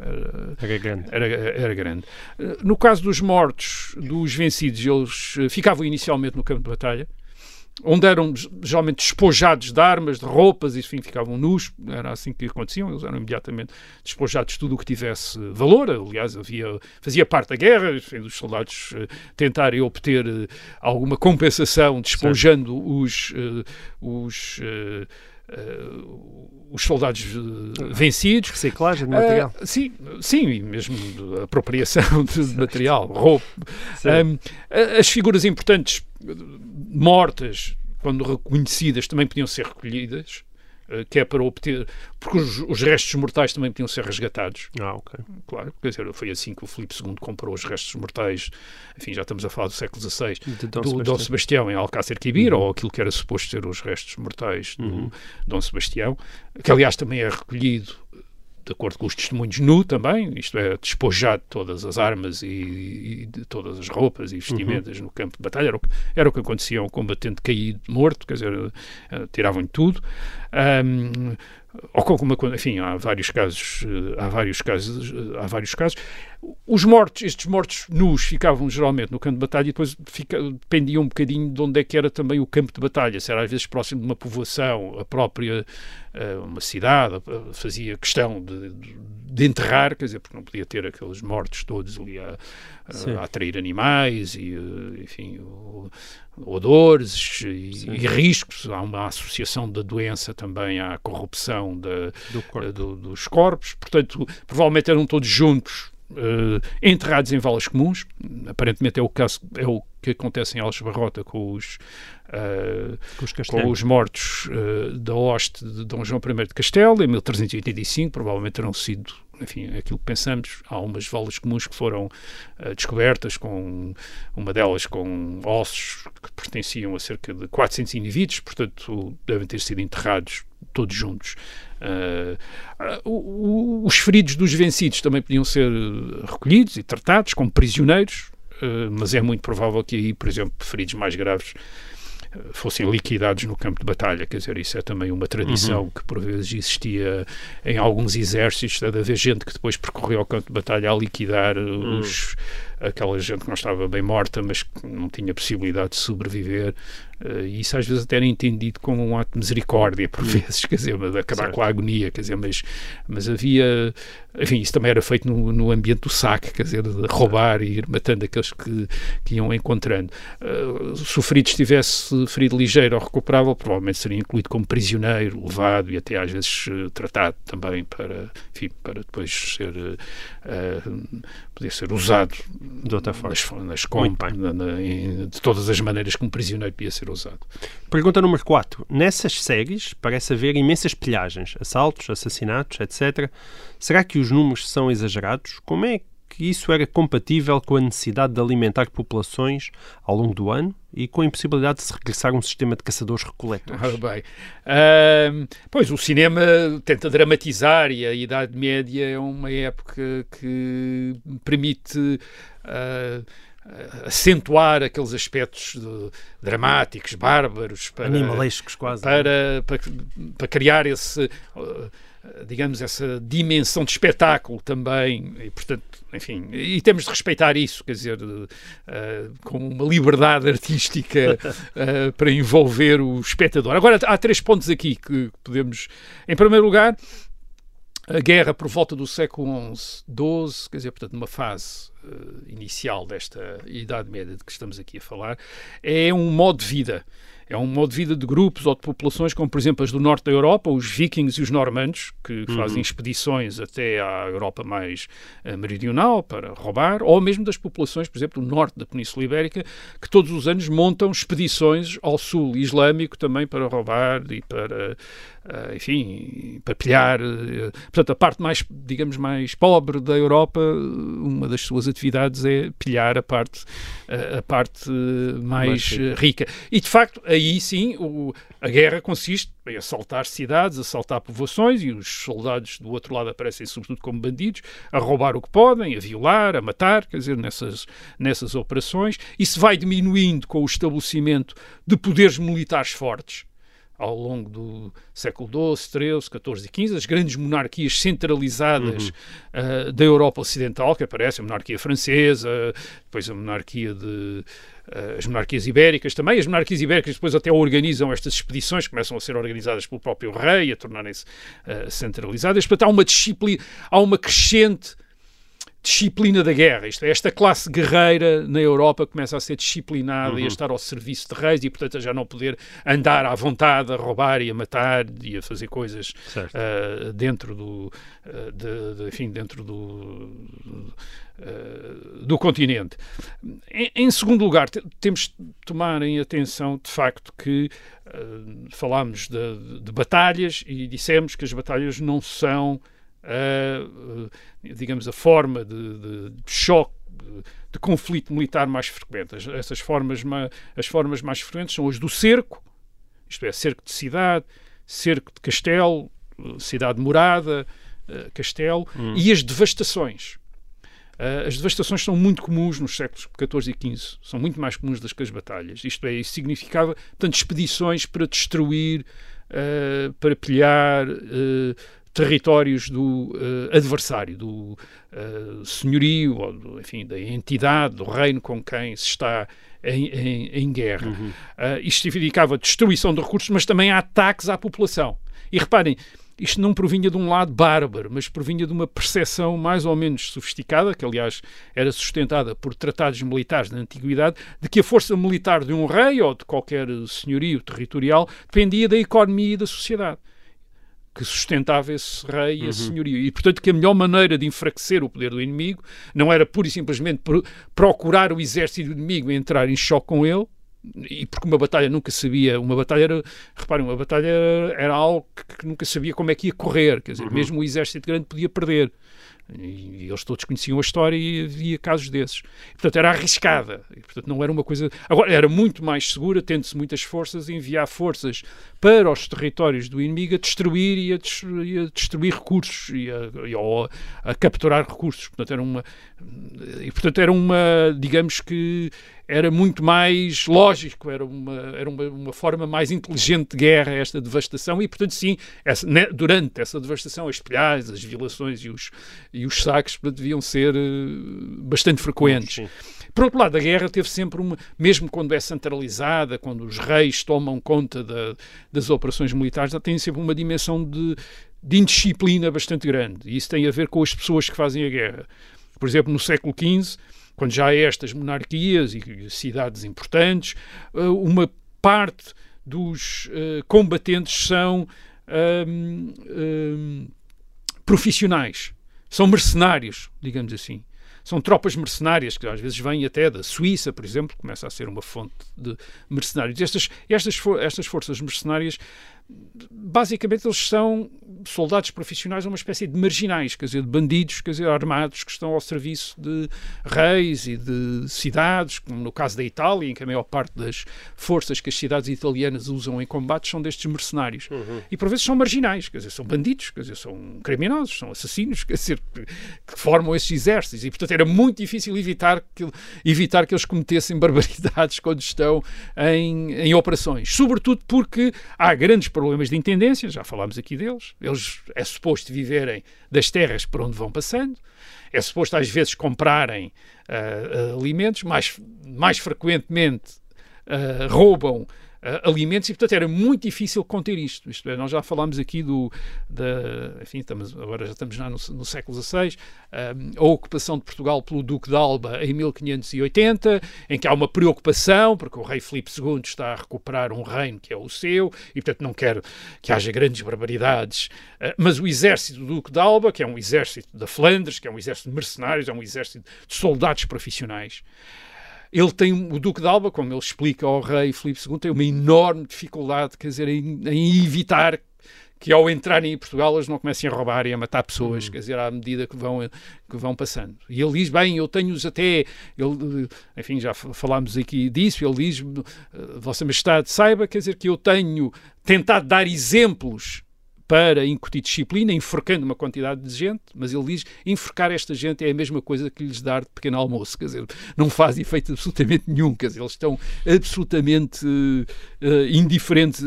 era, Era grande. era, era grande. Eh, No caso dos mortos, dos vencidos, eles eh, ficavam inicialmente no campo de batalha, onde eram geralmente despojados de armas, de roupas, e enfim, ficavam nus, era assim que aconteciam, eles eram imediatamente despojados de tudo o que tivesse valor, aliás, havia, fazia parte da guerra, enfim, dos soldados eh, tentarem obter eh, alguma compensação, despojando os, eh, os, eh, os soldados eh, vencidos, Reciclagem de material. ah, sim, sim, e mesmo apropriação de material, roupa. A- as figuras importantes mortas, quando reconhecidas, também podiam ser recolhidas, que é para obter. Porque os, os restos mortais também podiam ser resgatados, Ah, ok. claro. Quer dizer, foi assim que o Filipe II comprou os restos mortais, enfim, já estamos a falar do século XVI, De Dom do Sebastião. Dom Sebastião em Alcácer Quibir, ou aquilo que era suposto ser os restos mortais do Dom Sebastião, que aliás também é recolhido de acordo com os testemunhos nu também, isto é, despojado de todas as armas e, e de todas as roupas e vestimentas no campo de batalha, era o, que, era o que acontecia ao combatente caído morto, quer dizer, eh, tiravam-lhe tudo. Ahm, ou com alguma enfim, há vários casos, eh, há vários casos, eh, há vários casos. Os mortos, estes mortos nus ficavam geralmente no campo de batalha e depois fica, dependia um bocadinho de onde é que era também o campo de batalha, se era às vezes próximo de uma povoação, a própria, eh, uma cidade, eh, fazia questão de, de enterrar, quer dizer, porque não podia ter aqueles mortos todos ali a, a, a atrair animais e, eh, enfim, o- odores e, e riscos. Há uma associação da doença também à corrupção da, Do corpo. do- dos corpos. Portanto, provavelmente eram todos juntos uh, enterrados em valas comuns. Aparentemente é o caso, é o que acontece em Algebarrota com os, uh, Com os com os mortos uh, da hoste de Dom João I de Castelo, em 1385, provavelmente terão sido, enfim, aquilo que pensamos, há umas valas comuns que foram uh, descobertas, com uma delas com ossos que pertenciam a cerca de 400 indivíduos, portanto devem ter sido enterrados todos juntos. Uh, uh, os feridos dos vencidos também podiam ser recolhidos e tratados como prisioneiros, mas é muito provável que aí, por exemplo, feridos mais graves fossem liquidados no campo de batalha. Quer dizer, isso é também uma tradição que por vezes existia em alguns exércitos, de haver gente que depois percorreu ao campo de batalha a liquidar uh, os, aquela gente que não estava bem morta, mas que não tinha possibilidade de sobreviver. Uh, e isso às vezes até era entendido como um ato de misericórdia, por vezes, quer dizer, de acabar Certo. com a agonia, quer dizer, mas, mas havia, enfim, isso também era feito no, no ambiente do saque, quer dizer, de roubar e ir matando aqueles que, que iam encontrando. Uh, se o ferido estivesse ferido ligeiro ou recuperável, provavelmente seria incluído como prisioneiro, levado e até às vezes uh, tratado também para, enfim, para depois ser, uh, poder ser usado De outra forma. nas, nas Muito comp, bem. na- na- de todas as maneiras que um prisioneiro podia ser usado. Pergunta número 4. Nessas séries parece haver imensas pilhagens, assaltos, assassinatos, etc. Será que os números são exagerados? Como é que isso era compatível com a necessidade de alimentar populações ao longo do ano e com a impossibilidade de se regressar a um sistema de caçadores-recoletores? Ora bem. Pois, o cinema tenta dramatizar e a Idade Média é uma época que permite acentuar aqueles aspectos de- dramáticos, bárbaros, para, Animalescos quase. para, para, para criar esse, uh, digamos, essa dimensão de espetáculo também, e portanto, enfim, e temos de respeitar isso, quer dizer, uh, com uma liberdade *laughs* artística uh, para envolver o espectador. Agora, há três pontos aqui que podemos, em primeiro lugar, a guerra por volta do século XI, XII, quer dizer, portanto, numa fase eh, inicial desta Idade Média de que estamos aqui a falar, é um modo de vida. É um modo de vida de grupos ou de populações, como por exemplo as do norte da Europa, os vikings e os normandos, que fazem expedições até à Europa mais eh, meridional para roubar, ou mesmo das populações, por exemplo, do norte da Península Ibérica, que todos os anos montam expedições ao sul islâmico também para roubar e para, eh, enfim, para pilhar. eh, Portanto, a parte mais, digamos, mais pobre da Europa, uma das suas atividades é pilhar a parte, a parte mais rica. eh, rica. E, de facto, aí sim, o- a guerra consiste em assaltar cidades, assaltar povoações, e os soldados do outro lado aparecem sobretudo como bandidos, a roubar o que podem, a violar, a matar, quer dizer, nessas, nessas operações. Isso vai diminuindo com o estabelecimento de poderes militares fortes ao longo do século XII, XIII, XIV e XV, as grandes monarquias centralizadas ah, da Europa Ocidental, que aparecem, a monarquia francesa, depois a monarquia de... ah, as monarquias ibéricas também, as monarquias ibéricas depois até organizam estas expedições, começam a ser organizadas pelo próprio rei, a tornarem-se ah, centralizadas. Portanto, há uma disciplina, há uma crescente disciplina da guerra. Isto é, esta classe guerreira na Europa começa a ser disciplinada e a estar ao serviço de reis e, portanto, a já não poder andar à vontade a roubar e a matar e a fazer coisas ah, dentro do, ah, de- de- enfim, dentro do, ah, do continente. Em, em segundo lugar, te- temos de tomar em atenção, de facto, que falámos de, de batalhas e dissemos que as batalhas não são a, eh, digamos, a forma de, de- choque, de, de conflito militar mais frequente. As- Essas formas, ma- as formas mais frequentes são as do cerco, isto é, cerco de cidade, cerco de castelo, eh, cidade morada, eh, castelo, e as devastações. Uh, as devastações são muito comuns nos séculos XIV e XV, são muito mais comuns das que as batalhas. Isto é, isso significava, portanto, expedições para destruir, uh, para pilhar territórios do uh, adversário, do uh, senhorio, ou do, enfim, da entidade, do reino com quem se está em, em- em guerra. Uh, isto significava destruição de recursos, mas também ataques à população. E reparem, isto não provinha de um lado bárbaro, mas provinha de uma percepção mais ou menos sofisticada, que aliás era sustentada por tratados militares da antiguidade, de que a força militar de um rei ou de qualquer senhorio territorial dependia da economia e da sociedade. Que sustentava esse rei e esse senhorio. E, portanto, que a melhor maneira de enfraquecer o poder do inimigo não era pura e simplesmente pro- procurar o exército do inimigo e entrar em choque com ele, e porque uma batalha nunca sabia, uma batalha era, reparem, uma batalha era, era algo que, que nunca sabia como é que ia correr, quer dizer, mesmo o exército grande podia perder. E, e eles todos conheciam a história e havia casos desses. E, portanto, era arriscada. E, portanto, não era uma coisa. Agora, era muito mais segura, tendo-se muitas forças, enviar forças para os territórios do inimigo a destruir e a, e a destruir recursos e a, e ao- a capturar recursos. Portanto, era uma. E, portanto, era uma. Digamos que era muito mais lógico, era uma, era uma, uma forma mais inteligente de guerra esta devastação e, portanto, sim, essa, né, durante essa devastação, as espelhais, as violações e os, e os saques portanto, deviam ser eh, bastante frequentes. Sim. Por outro lado, a guerra teve sempre uma, mesmo quando é centralizada, quando os reis tomam conta da- das operações militares, ela tem sempre uma dimensão de, de indisciplina bastante grande. E isso tem a ver com as pessoas que fazem a guerra. Por exemplo, no século XV, quando já há estas monarquias e cidades importantes, eh, uma parte dos eh, combatentes são hum, hum, profissionais, são mercenários, digamos assim. São tropas mercenárias que às vezes vêm até da Suíça, por exemplo, começa a ser uma fonte de mercenários. Estas, estas, estas forças mercenárias, basicamente, eles são soldados profissionais, uma espécie de marginais, quer dizer, de bandidos, quer dizer, armados que estão ao serviço de reis e de cidades, como no caso da Itália, em que a maior parte das forças que as cidades italianas usam em combates são destes mercenários. E por vezes são marginais, quer dizer, são bandidos, quer dizer, são criminosos, são assassinos, *laughs* quer dizer, que, que formam estes exércitos. E, portanto, era muito difícil evitar que, evitar que eles cometessem *laughs* barbaridades quando estão em, em operações. Sobretudo porque há grandes problemas de intendência, já falámos aqui deles. Eles é suposto viverem das terras por onde vão passando. É suposto às vezes comprarem ah, alimentos, mais, mais frequentemente ah, roubam alimentos e, portanto, era muito difícil conter isto. Isto é, nós já falámos aqui do, da, enfim, estamos, agora já estamos já no, no século XVI, ah, a ocupação de Portugal pelo Duque de Alba em 1580, em que há uma preocupação, porque o rei Filipe II está a recuperar um reino que é o seu, e, portanto, não quer que haja grandes barbaridades, ah, mas o exército do Duque de Alba, que é um exército da Flandres, que é um exército de mercenários, é um exército de soldados profissionais, ele tem, o Duque de Alba, como ele explica ao rei Filipe II, tem uma enorme dificuldade, quer dizer, em, em evitar que ao entrarem em Portugal eles não comecem a roubar e a matar pessoas, quer dizer, à medida que vão, que vão passando. E ele diz, bem, eu tenho-os até, ele, enfim, já falámos aqui disso, ele diz, "Eh, Vossa Majestade, saiba, quer dizer, que eu tenho tentado dar exemplos para incutir disciplina, enforcando uma quantidade de gente, mas ele diz enforcar esta gente é a mesma coisa que lhes dar de pequeno almoço, quer dizer, não faz efeito absolutamente nenhum, quer dizer, eles estão absolutamente eh, indiferentes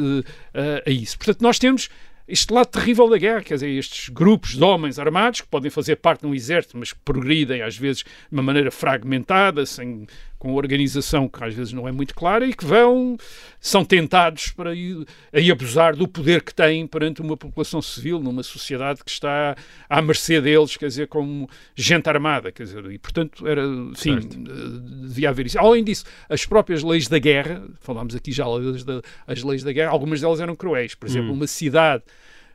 eh, a isso. Portanto, nós temos este lado terrível da guerra, quer dizer, estes grupos de homens armados que podem fazer parte de um exército, mas progridem às vezes de uma maneira fragmentada, sem, com organização que às vezes não é muito clara e que vão, são tentados para ir, aí abusar do poder que têm perante uma população civil, numa sociedade que está à mercê deles, quer dizer, como gente armada, quer dizer, e portanto era, sim, eh, devia haver isso. Além disso, as próprias leis da guerra, falámos aqui já das da, as leis da guerra, algumas delas eram cruéis, por exemplo, uma cidade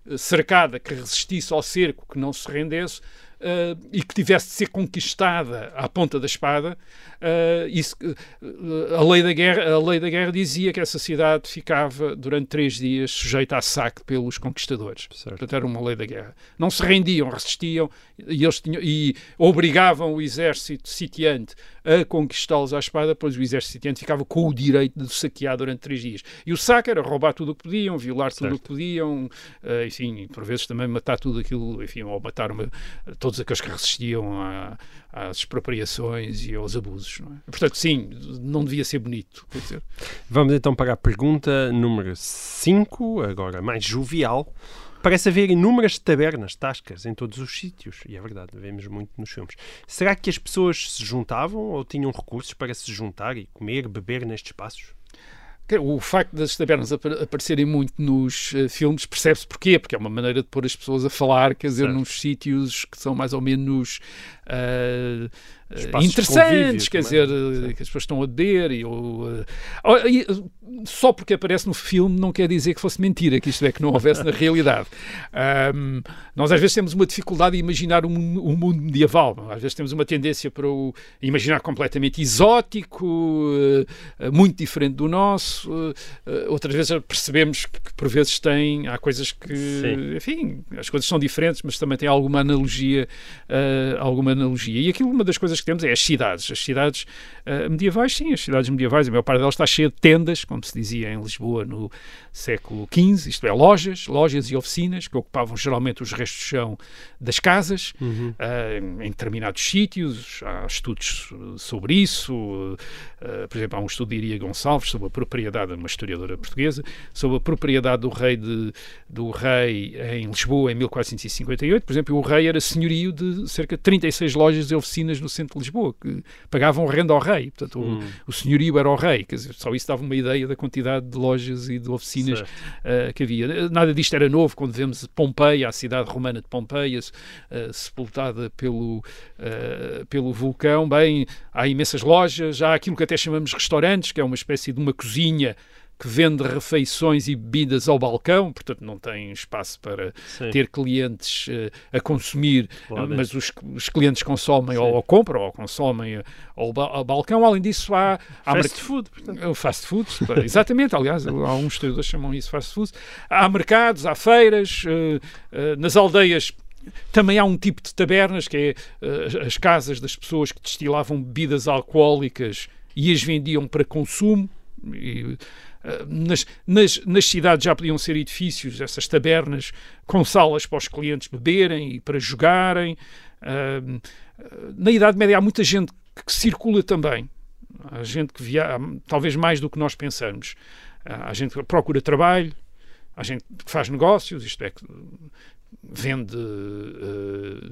eh, cercada que resistisse ao cerco, que não se rendesse, eh, e que tivesse de ser conquistada à ponta da espada, eh, isso, eh, a, lei da guerra, a lei da guerra dizia que essa cidade ficava durante três dias sujeita a saque pelos conquistadores. Certo. Portanto, era uma lei da guerra. Não se rendiam, resistiam e, eles tinham, e obrigavam o exército sitiante a conquistá-los à espada, pois o exército sitiante ficava com o direito de saquear durante três dias. E o saque era roubar tudo o que podiam, violar tudo o Certo. que podiam, eh, enfim, por vezes também matar tudo aquilo, enfim, ou matar uma- todos aqueles que resistiam à- às expropriações e aos abusos. É? Portanto, sim, não devia ser bonito. Vamos então para a pergunta número 5, agora mais jovial. Parece haver inúmeras tabernas, tascas em todos os sítios. E é verdade, vemos muito nos filmes. Será que as pessoas se juntavam ou tinham recursos para se juntar e comer, beber nestes espaços? O facto das tabernas apa- aparecerem muito nos eh, filmes percebe-se porquê, porque é uma maneira de pôr as pessoas a falar, quer dizer, Certo. nos sítios que são mais ou menos uh, interessantes, quer também, dizer, que as pessoas estão a beber e, e, uh, só porque aparece no filme não quer dizer que fosse mentira, que isto é que não houvesse na *laughs* realidade. Um, nós às vezes temos uma dificuldade em imaginar um, um mundo medieval, às vezes temos uma tendência para o imaginar completamente exótico, uh, muito diferente do nosso, uh, outras vezes percebemos que, que por vezes tem, há coisas que, Sim. enfim, as coisas são diferentes, mas também tem alguma analogia, uh, alguma analogia. E aquilo, uma das coisas que temos é as cidades. As cidades uh, medievais, sim, as cidades medievais, a maior parte delas está cheia de tendas, como se dizia em Lisboa no século XV, isto é, lojas, lojas e oficinas que ocupavam geralmente os restos de chão das casas, Uhum. uh, em determinados sítios. Há estudos sobre isso. Uh, por exemplo, há um estudo de Iria Gonçalves sobre a propriedade, uma historiadora portuguesa, sobre a propriedade do rei, de, do rei em Lisboa em 1458. Por exemplo, o rei era senhorio de cerca de 36 lojas e oficinas no centro de Lisboa, que pagavam renda ao rei. Portanto, Hum. o, o senhorio era o rei. Quer dizer, só isso dava uma ideia da quantidade de lojas e de oficinas uh, que havia. Nada disto era novo quando vemos Pompeia, a cidade romana de Pompeia, uh, sepultada pelo, uh, pelo vulcão. Bem, há imensas lojas, há aquilo que até chamamos restaurantes, que é uma espécie de uma cozinha que vende refeições e bebidas ao balcão, portanto não tem espaço para Sim. ter clientes uh, a consumir, Lá dentro. mas os, os clientes consomem ou, Sim. ou compram ou consomem uh, ao, ao balcão. Além disso, há, há Fast food, portanto. o fast food, exatamente, aliás, alguns historiadores chamam isso fast food. Há mercados, há feiras, eh, eh, nas aldeias também há um tipo de tabernas, que é eh, as casas das pessoas que destilavam bebidas alcoólicas e as vendiam para consumo. E, eh, nas, nas, nas cidades já podiam ser edifícios, essas tabernas, com salas para os clientes beberem e para jogarem. Ah, na Idade Média há muita gente que circula também. Há gente que viaja, talvez mais do que nós pensamos. Há gente que procura trabalho, há gente que faz negócios, isto é, que vende eh,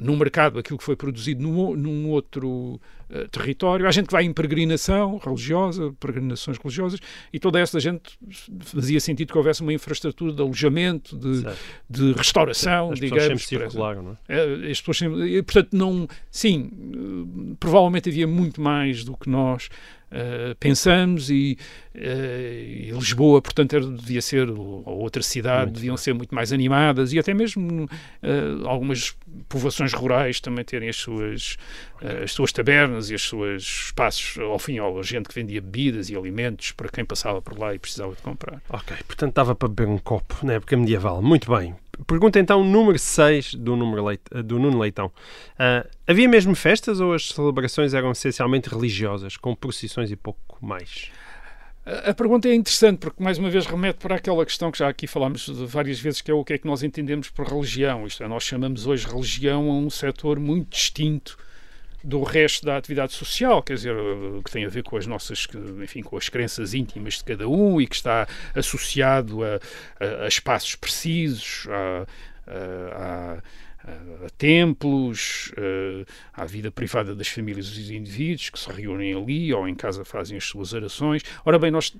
no mercado aquilo que foi produzido num, num outro eh, território. Há gente que vai em peregrinação religiosa, peregrinações religiosas, e toda essa gente fazia sentido que houvesse uma infraestrutura de alojamento, de, de restauração, As pessoas digamos. sempre circularam, não é? é, as pessoas sempre- portanto, não, sim, eh, provavelmente havia muito mais do que nós eh, pensamos e, eh, e Lisboa, portanto, era- devia ser, ou ou outra cidade, Muito deviam ser muito mais animadas e até mesmo eh, algumas povoações rurais também terem as suas, eh, as suas tabernas e os seus espaços, ao fim, ou gente que vendia bebidas e alimentos para quem passava por lá e precisava de comprar. Ok, portanto dava para beber um copo na época medieval. Muito bem. Pergunta então número 6 do, número eh, do Nuno Leitão. Ah, havia mesmo festas ou as celebrações eram essencialmente religiosas, com procissões e pouco mais? A pergunta é interessante porque, mais uma vez, remete para aquela questão que já aqui falámos várias vezes, que é o que é que nós entendemos por religião. Isto é, nós chamamos hoje religião a um setor muito distinto do resto da atividade social, quer dizer, que tem a ver com as nossas, enfim, com as crenças íntimas de cada um e que está associado a, a- a espaços precisos, a, a- a- a templos, eh, à vida privada das famílias dos indivíduos que se reúnem ali ou em casa fazem as suas orações. Ora bem, nós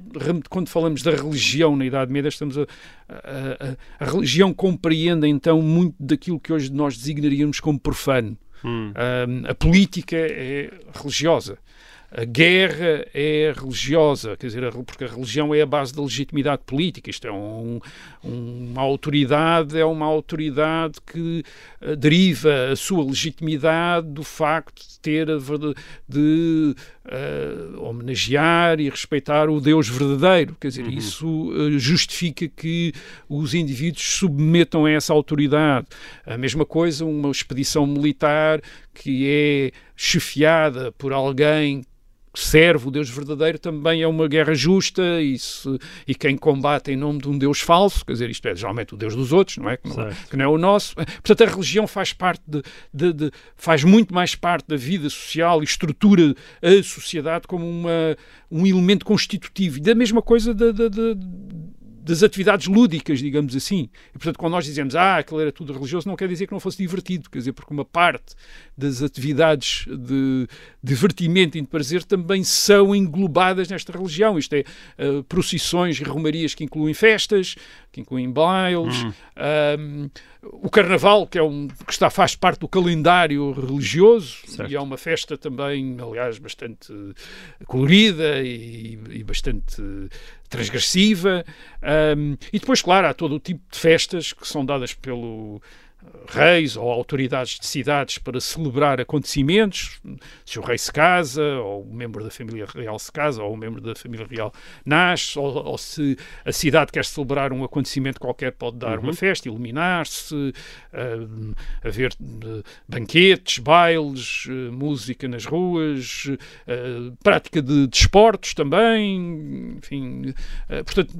quando falamos da religião na Idade Média, estamos a, a- a- a religião compreende então muito daquilo que hoje nós designaríamos como profano. Hum, Um, a política é religiosa. A guerra é religiosa, quer dizer, porque a religião é a base da legitimidade política. Isto é um- uma autoridade, é uma autoridade que eh, deriva a sua legitimidade do facto de ter a de eh, homenagear e respeitar o Deus verdadeiro. Quer dizer, isso eh, justifica que os indivíduos submetam a essa autoridade. A mesma coisa, uma expedição militar que é chefiada por alguém serve o Deus verdadeiro também é uma guerra justa e, se- e quem combate em nome de um Deus falso, quer dizer, isto é geralmente o Deus dos outros, não é? Que não, que não é o nosso. Portanto, a religião faz parte de, de- de- faz muito mais parte da vida social e estrutura a sociedade como uma, um elemento constitutivo. E da mesma coisa da, da- da- das atividades lúdicas, digamos assim. E, portanto, quando nós dizemos, ah, aquilo era tudo religioso, não quer dizer que não fosse divertido, quer dizer, porque uma parte das atividades de divertimento e de prazer também são englobadas nesta religião. Isto é, uh, procissões e romarias que incluem festas, que incluem bailes, uhum. um, o carnaval, que, é um, que está, faz parte do calendário religioso, certo. e é uma festa também, aliás, bastante colorida e, e bastante transgressiva. Um, e depois, claro, há todo o tipo de festas que são dadas pelo reis ou autoridades de cidades para celebrar acontecimentos, se o rei se casa, ou um membro da família real se casa, ou um membro da família real nasce, ou, ou se a cidade quer celebrar um acontecimento qualquer, pode dar uhum. uma festa, iluminar-se, uh, haver uh, banquetes, bailes, uh, música nas ruas, prática de desportos também, enfim, portanto,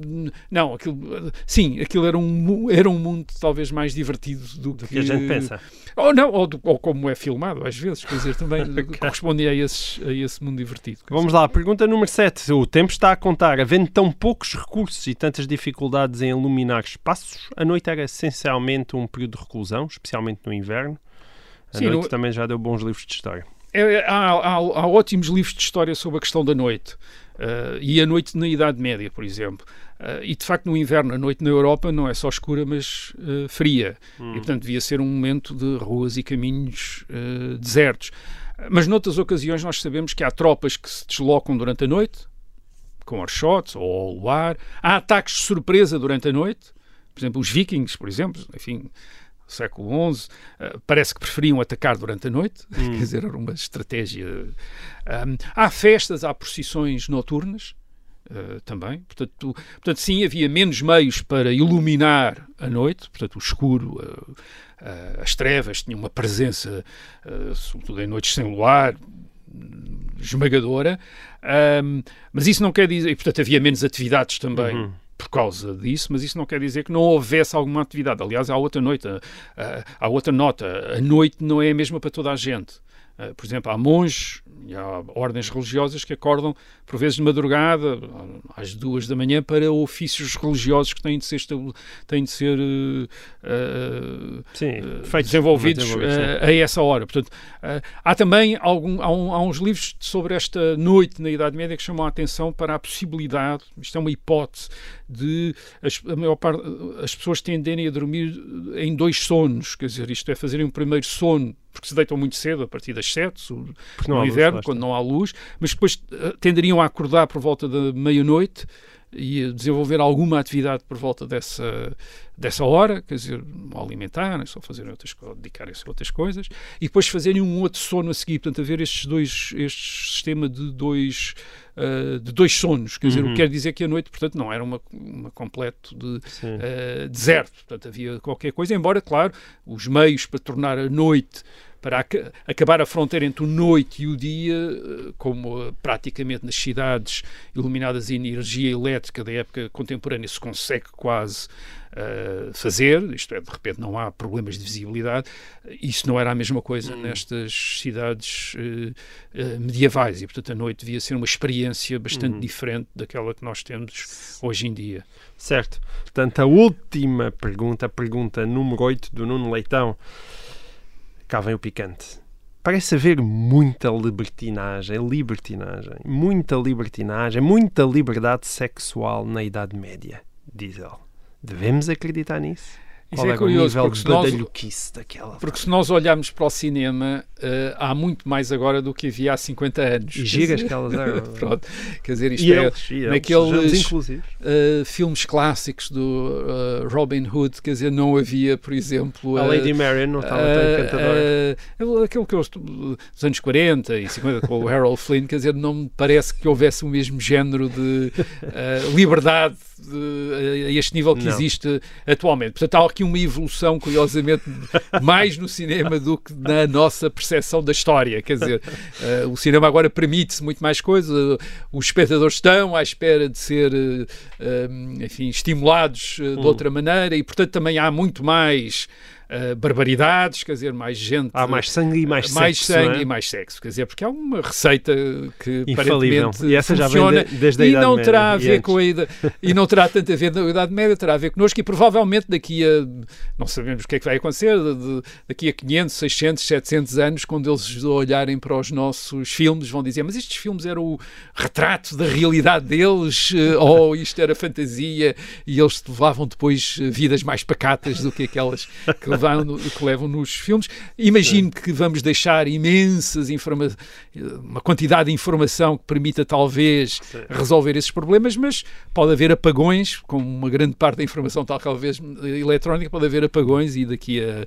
não, aquilo, sim, aquilo era um, era um mundo talvez mais divertido do do que, que, a gente pensa. Ou não, ou, ou, como é filmado, às vezes, quer dizer, também *laughs* corresponde a, esses, a esse mundo divertido. Vamos lá, pergunta número 7. O tempo está a contar. Havendo tão poucos recursos e tantas dificuldades em iluminar espaços, a noite era essencialmente um período de reclusão, especialmente no inverno. A Sim, noite no... também já deu bons livros de história. É, há, há, há, ótimos livros de história sobre a questão da noite. Uh, e a noite na Idade Média, por exemplo. Uh, e de facto, no inverno, a noite na Europa não é só escura, mas uh, fria. Hum. E portanto, devia ser um momento de ruas e caminhos desertos. Mas noutras ocasiões, nós sabemos que há tropas que se deslocam durante a noite, com archotes ou ao luar. Há ataques de surpresa durante a noite. Por exemplo, os vikings, por exemplo, enfim, século XI, uh, parece que preferiam atacar durante a noite, *laughs* hum. quer dizer, era uma estratégia. Um, há festas, há procissões noturnas. Uh, também, portanto, portanto, sim, havia menos meios para iluminar a noite, portanto, o escuro, uh, as trevas tinham uma presença, sobretudo em noites sem luar, esmagadora, um, mas isso não quer dizer, e portanto havia menos atividades também. Uhum por causa disso, mas isso não quer dizer que não houvesse alguma atividade. Aliás, há outra noite, há outra nota. A noite não é a mesma para toda a gente. Uh, por exemplo, há monges e há ordens religiosas que acordam, por vezes de madrugada, às duas da manhã, para ofícios religiosos que têm de ser, têm de ser uh, sim, uh, desenvolvidos a, a essa hora. Portanto, há também algum, há, um, há, uns livros sobre esta noite na Idade Média que chamam a atenção para a possibilidade, isto é uma hipótese, de as, a maior parte, as pessoas tenderem a dormir em dois sonos, quer dizer, isto é, fazerem um primeiro sono porque se deitam muito cedo, a partir das 7, no inverno, luz, quando não há luz, mas depois uh, tenderiam a acordar por volta da meia-noite e desenvolver alguma atividade por volta dessa, dessa hora, quer dizer, alimentarem-se ou fazerem outras dedicarem-se a outras coisas, e depois fazerem um outro sono a seguir, portanto, haver estes dois, este sistema de dois, uh, de dois sonos, quer dizer, uhum. o que quer dizer que a noite, portanto, não era uma, uma completo de uh, deserto, portanto, havia qualquer coisa, embora, claro, os meios para tornar a noite para ac acabar a fronteira entre o noite e o dia, eh, como uh, praticamente nas cidades iluminadas em energia elétrica da época contemporânea se consegue quase uh, fazer, isto é, de repente não há problemas de visibilidade, isso não era a mesma coisa hum. nestas cidades uh, medievais e, portanto, a noite devia ser uma experiência bastante hum. diferente daquela que nós temos hoje em dia. Certo. Portanto, a última pergunta, a pergunta número 8 do Nuno Leitão cá vem o picante. Parece haver muita libertinagem, libertinagem, muita libertinagem, muita liberdade sexual na Idade Média, diz ele. Devemos acreditar nisso? Isso Qual é, é curioso, porque, se nós, daquela porque se nós olharmos para o cinema, uh, há muito mais agora do que havia há 50 anos. E gigas que elas eram. *laughs* Pronto, quer dizer, isto e é eles, e naqueles uh, filmes clásicos do uh, Robin Hood, quer dizer, não havia, por exemplo... a Lady Marian não estava tão encantadora. aquele que eu, dos anos 40 e 50 com o Harold Flynn, quer dizer, não me parece que houvesse o mesmo género de liberdade de, a este nível que não. existe atualmente. Portanto, há aqui uma evolução, curiosamente, mais no cinema do que na nossa percepção da história. Quer dizer, uh, o cinema agora permite-se muito mais coisas, os espectadores estão à espera de ser, uh, enfim, estimulados uh, de hum. outra maneira e, portanto, também há muito mais uh, barbaridades, quer dizer, mais gente. Há mais sangue e mais, mais sexo. sangue não é? e mais sexo, quer dizer, porque há uma receita que Infalível. aparentemente E essa já vem funciona de- desde a e Idade não Média terá a e ver com a idade, e não terá tanto a ver com a Idade Média, terá a ver connosco e provavelmente daqui a não sabemos o que é que vai acontecer, de- de- daqui a 500, 600, 700 anos, quando eles olharem para os nossos filmes, vão dizer: Mas estes filmes eram o retrato da realidade deles, eh, *laughs* ou isto era fantasia, e eles levavam depois eh, vidas mais pacatas do que aquelas que, no- que levam nos filmes. Imagino que vamos deixar imensas informações, uma quantidade de informação que permita talvez resolver esses problemas, mas pode haver apagões, com uma grande parte da informação talvez eletrónica, pode haver apagões e daqui a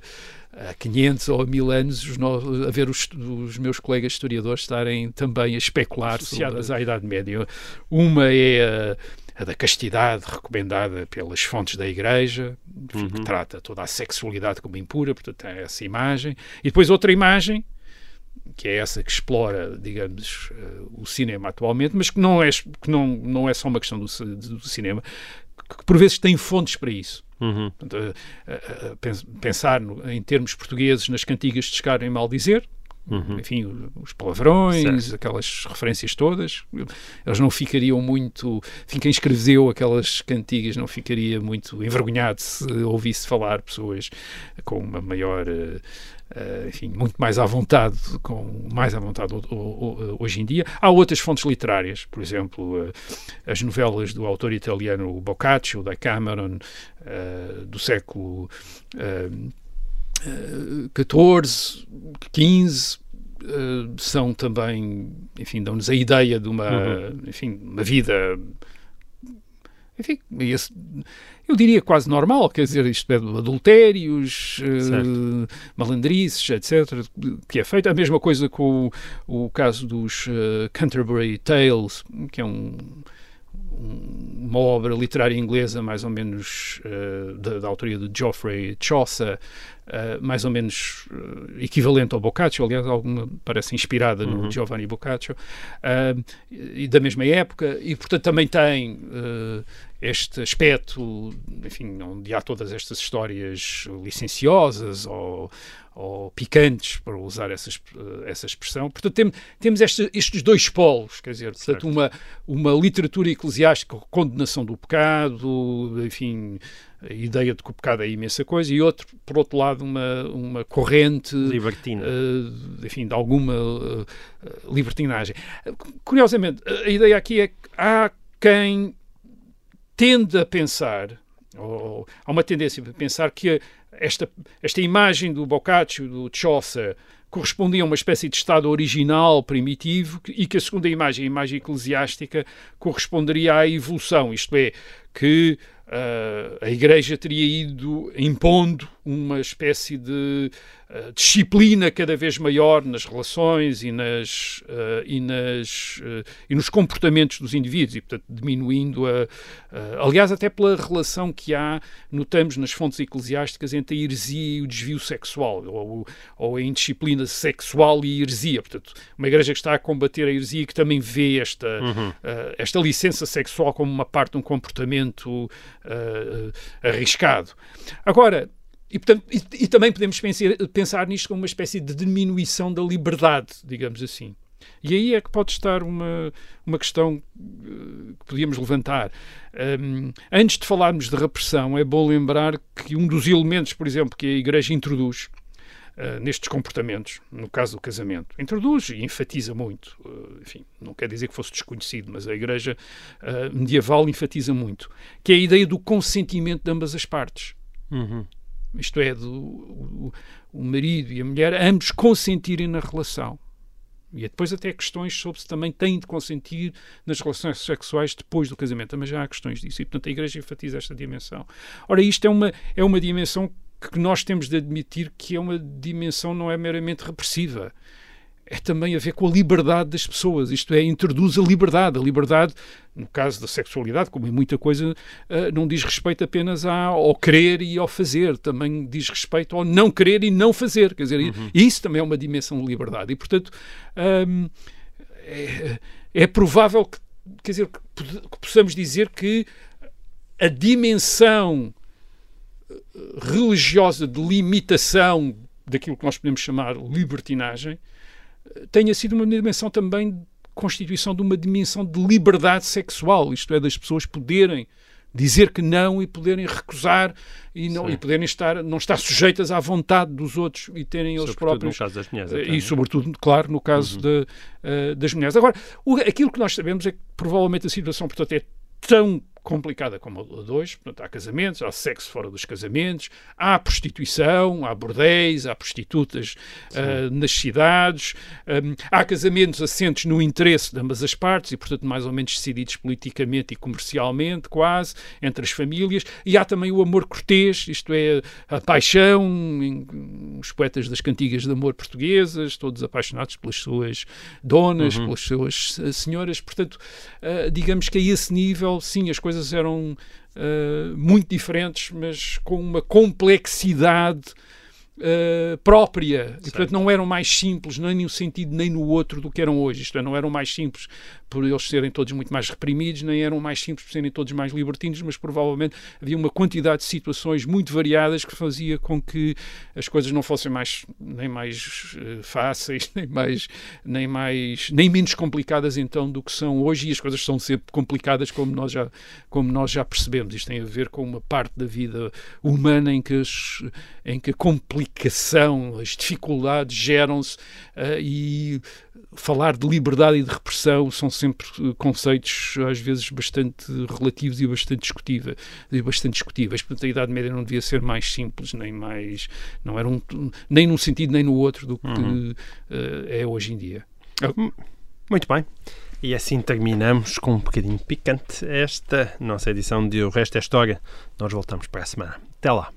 a 500 ou a 1000 anos os no- a ver os, os meus colegas historiadores estarem também a especular associadas à Idade Média. Uma é a, da castidade recomendada pelas fontes da Igreja, enfim, que trata toda a sexualidade como impura, portanto é essa imagem. E depois outra imagem, que é essa que explora, digamos, eh, o cinema atualmente, mas que não é, que não, não é só uma questão do, do cinema, que por vezes tem fontes para isso. Uhum. Portanto, a- a- a pens- pensar no- em termos portugueses nas cantigas de chegar em maldizer, enfim, o- os palavrões, aquelas referências todas, eles não ficariam muito. Enfim, quem escreveu aquelas cantigas não ficaria muito envergonhado se ouvisse falar pessoas com uma maior. eh, eh, enfim, muito mais à vontade, com mais à vontade ho- ho- hoje em dia. Há outras fontes literárias, por exemplo, eh, as novelas do autor italiano Boccaccio, da Cameron, do século eh, eh, XIV, XV, eh, são também, enfim, dão-nos a ideia de uma, enfim, uma vida, enfim, esse- eu diria quase normal, quer dizer, isto é de adultérios, Certo. malandrices, etc., que é feito. A mesma coisa com o, o caso dos eh, Canterbury Tales, que é um, um- uma obra literária inglesa mais ou menos eh, da, da autoria de Geoffrey Chaucer, eh, mais ou menos eh, equivalente ao Boccaccio, aliás, alguma parece inspirada no Giovanni Boccaccio, eh, e da mesma época, e portanto também tem este aspecto, enfim, onde há todas estas histórias licenciosas ou, ou picantes, para usar essa, exp- eh, essa expressão. Portanto, tem- temos este- estes dois polos, quer dizer, portanto, uma, uma literatura eclesiástica, condenação do pecado, enfim, a ideia de que o pecado é imensa coisa, e outro, por outro lado, uma, uma corrente Libertina. eh, enfim, de alguma eh, libertinagem. Curiosamente, a ideia aqui é que há quem tende a pensar, ou há uma tendência a pensar que esta, esta imagem do Boccaccio, do Chaucer, correspondia a uma espécie de estado original, primitivo, e que a segunda imagem, a imagem eclesiástica, corresponderia à evolução, isto é, que ah, a Igreja teria ido impondo uma espécie de ah, disciplina cada vez maior nas relações e, nas, ah, e, nas, e nos comportamentos dos indivíduos e, portanto, diminuindo a. aliás, até pela relação que há, notamos nas fontes eclesiásticas, entre a heresia e o desvio sexual, ou, ou a indisciplina sexual e a heresia. Portanto, uma igreja que está a combater a heresia e que também vê esta, ah, esta licença sexual como uma parte de um comportamento arriscado. Agora, e, portanto, e, e também podemos pensar, pensar nisto como uma espécie de diminuição da liberdade, digamos assim. E aí é que pode estar uma, uma questão eh, que podíamos levantar. Hum, antes de falarmos de repressão, é bom lembrar que um dos elementos, por exemplo, que a Igreja introduz eh, nestes comportamentos, no caso do casamento, introduz e enfatiza muito. eh, enfim, não quer dizer que fosse desconhecido, mas a Igreja eh, medieval enfatiza muito, que é a ideia do consentimento de ambas as partes Uhum. isto é, do, o, o marido e a mulher, ambos consentirem na relação. E depois até questões sobre se também têm de consentir nas relações sexuais depois do casamento. Também já há questões disso. E, portanto, a Igreja enfatiza esta dimensão. Ora, isto é uma, é uma dimensão que nós temos de admitir que é uma dimensão não é meramente repressiva. É também a ver com a liberdade das pessoas. Isto é, introduz a liberdade. A liberdade, no caso da sexualidade, como em muita coisa, eh, não diz respeito apenas ao querer e ao fazer. Também diz respeito ao não querer e não fazer. Quer dizer, e isso também é uma dimensão de liberdade. E, portanto, hum, é, é provável que, quer dizer, que possamos dizer que a dimensão religiosa de limitação daquilo que nós podemos chamar libertinagem, tenha sido uma dimensão também de constituição de uma dimensão de liberdade sexual, isto é, das pessoas poderem dizer que não e poderem recusar e não e poderem estar não estar sujeitas à vontade dos outros e terem eles Sobretudo próprios no caso das mulheres. eh, até, e não é? sobretudo claro no caso de, eh, das mulheres agora o- aquilo que nós sabemos é que provavelmente a situação portanto é tão complicada como a de hoje, portanto há casamentos, há sexo fora dos casamentos, há prostituição, há bordéis, há prostitutas ah, nas cidades, hum, há casamentos assentes no interesse de ambas as partes e, portanto, mais ou menos decididos politicamente e comercialmente, quase, entre as famílias, e há também o amor cortês, isto é, a paixão, em- os poetas das cantigas de amor portuguesas, todos apaixonados pelas suas donas, pelas suas eh, senhoras, portanto, ah, digamos que a esse nível, sim, as coisas eram ah, muito diferentes, mas com uma complexidade ah, própria. E, portanto, não eram mais simples, nem no sentido nem no outro do que eram hoje. Isto é, não eram mais simples por eles serem todos muito mais reprimidos, nem eram mais simples por serem todos mais libertinos, mas provavelmente havia uma quantidade de situações muito variadas que fazia com que as coisas não fossem mais nem mais eh, fáceis, *laughs* nem mais nem mais nem menos complicadas então do que são hoje e as coisas são sempre complicadas como nós já como nós já percebemos. Isto tem a ver com uma parte da vida humana em que as, em que a complicação, as dificuldades geram-se eh, e falar de liberdade e de repressão são sempre eh, conceitos às vezes bastante relativos e bastante discutíveis, e bastante discutíveis. Portanto, a Idade Média não devia ser mais simples, nem mais não era um, nem num sentido nem no outro do que eh, é hoje em dia. Muito bem. E assim terminamos com um bocadinho picante esta nossa edição de O Resto é História. Nós voltamos para a semana. Até lá.